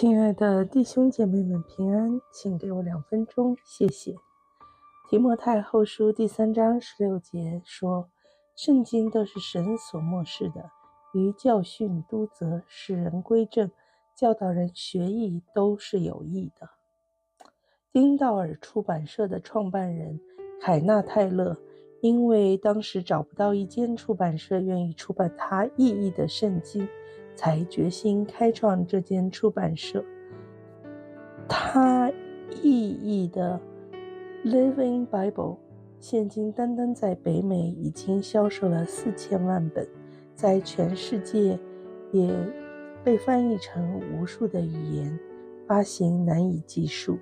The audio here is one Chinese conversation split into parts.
亲爱的弟兄姐妹们，平安，请给我两分钟，谢谢。提摩太后书第三章十六节说：“圣经都是神所默示的，于教训、督责、使人归正、教导人学义，都是有益的。”丁道尔出版社的创办人凯纳泰勒，因为当时找不到一间出版社愿意出版他意译的圣经。才决心开创这间出版社。他意译的《Living Bible》现今单单在北美已经销售了四千万本，在全世界也被翻译成无数的语言，发行难以计数。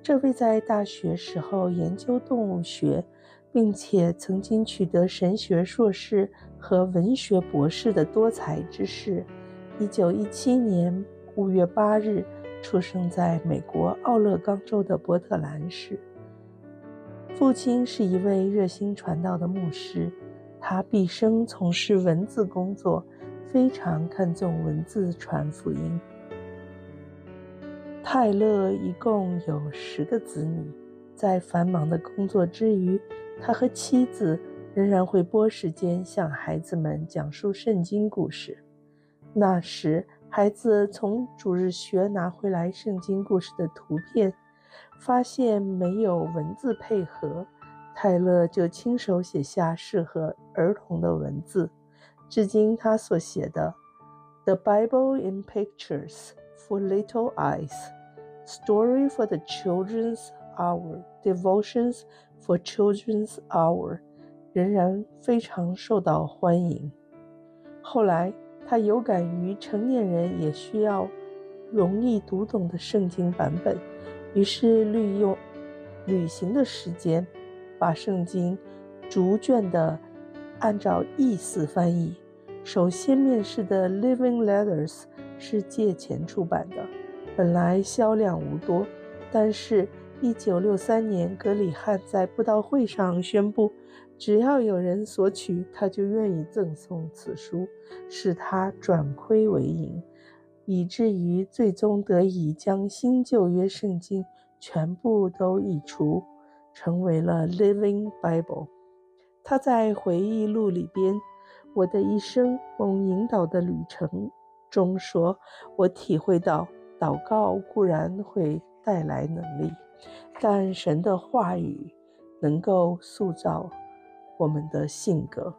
这位在大学时候研究动物学，并且曾经取得神学硕士和文学博士的多才之士。一九一七年五月八日出生在美国奥勒冈州的波特兰市。父亲是一位热心传道的牧师，他毕生从事文字工作，非常看重文字传福音。泰勒一共有十个子女，在繁忙的工作之余，他和妻子仍然会拨时间向孩子们讲述圣经故事。那时，孩子从主日学拿回来圣经故事的图片，发现没有文字配合，泰勒就亲手写下适合儿童的文字。至今，他所写的《The Bible in Pictures for Little Eyes》，Story for the Children's Hour, Devotions for Children's Hour，仍然非常受到欢迎。后来，他有感于成年人也需要容易读懂的圣经版本，于是利用旅行的时间，把圣经逐卷的按照意思翻译。首先面世的《Living Letters》是借钱出版的，本来销量无多，但是1963年格里汉在布道会上宣布。只要有人索取，他就愿意赠送此书，使他转亏为盈，以至于最终得以将新旧约圣经全部都译出，成为了 Living Bible。他在回忆录里边，《我的一生蒙引导的旅程》中说：“我体会到，祷告固然会带来能力，但神的话语能够塑造。”我们的性格，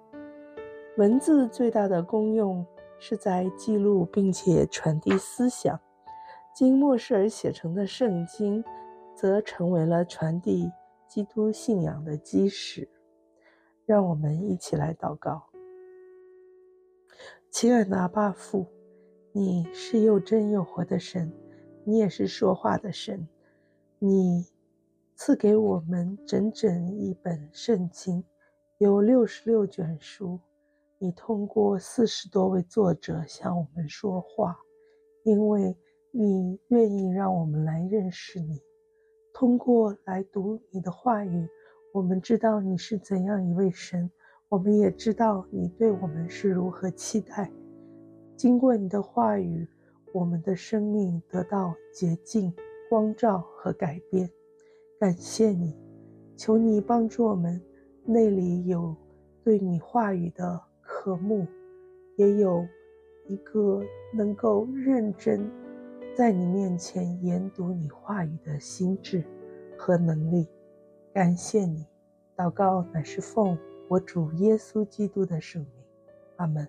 文字最大的功用是在记录并且传递思想。经默示而写成的圣经，则成为了传递基督信仰的基石。让我们一起来祷告：亲爱的阿爸父，你是又真又活的神，你也是说话的神。你赐给我们整整一本圣经。有六十六卷书，你通过四十多位作者向我们说话，因为你愿意让我们来认识你。通过来读你的话语，我们知道你是怎样一位神，我们也知道你对我们是如何期待。经过你的话语，我们的生命得到洁净、光照和改变。感谢你，求你帮助我们。内里有对你话语的渴慕，也有一个能够认真在你面前研读你话语的心智和能力。感谢你，祷告乃是奉我主耶稣基督的圣名，阿门。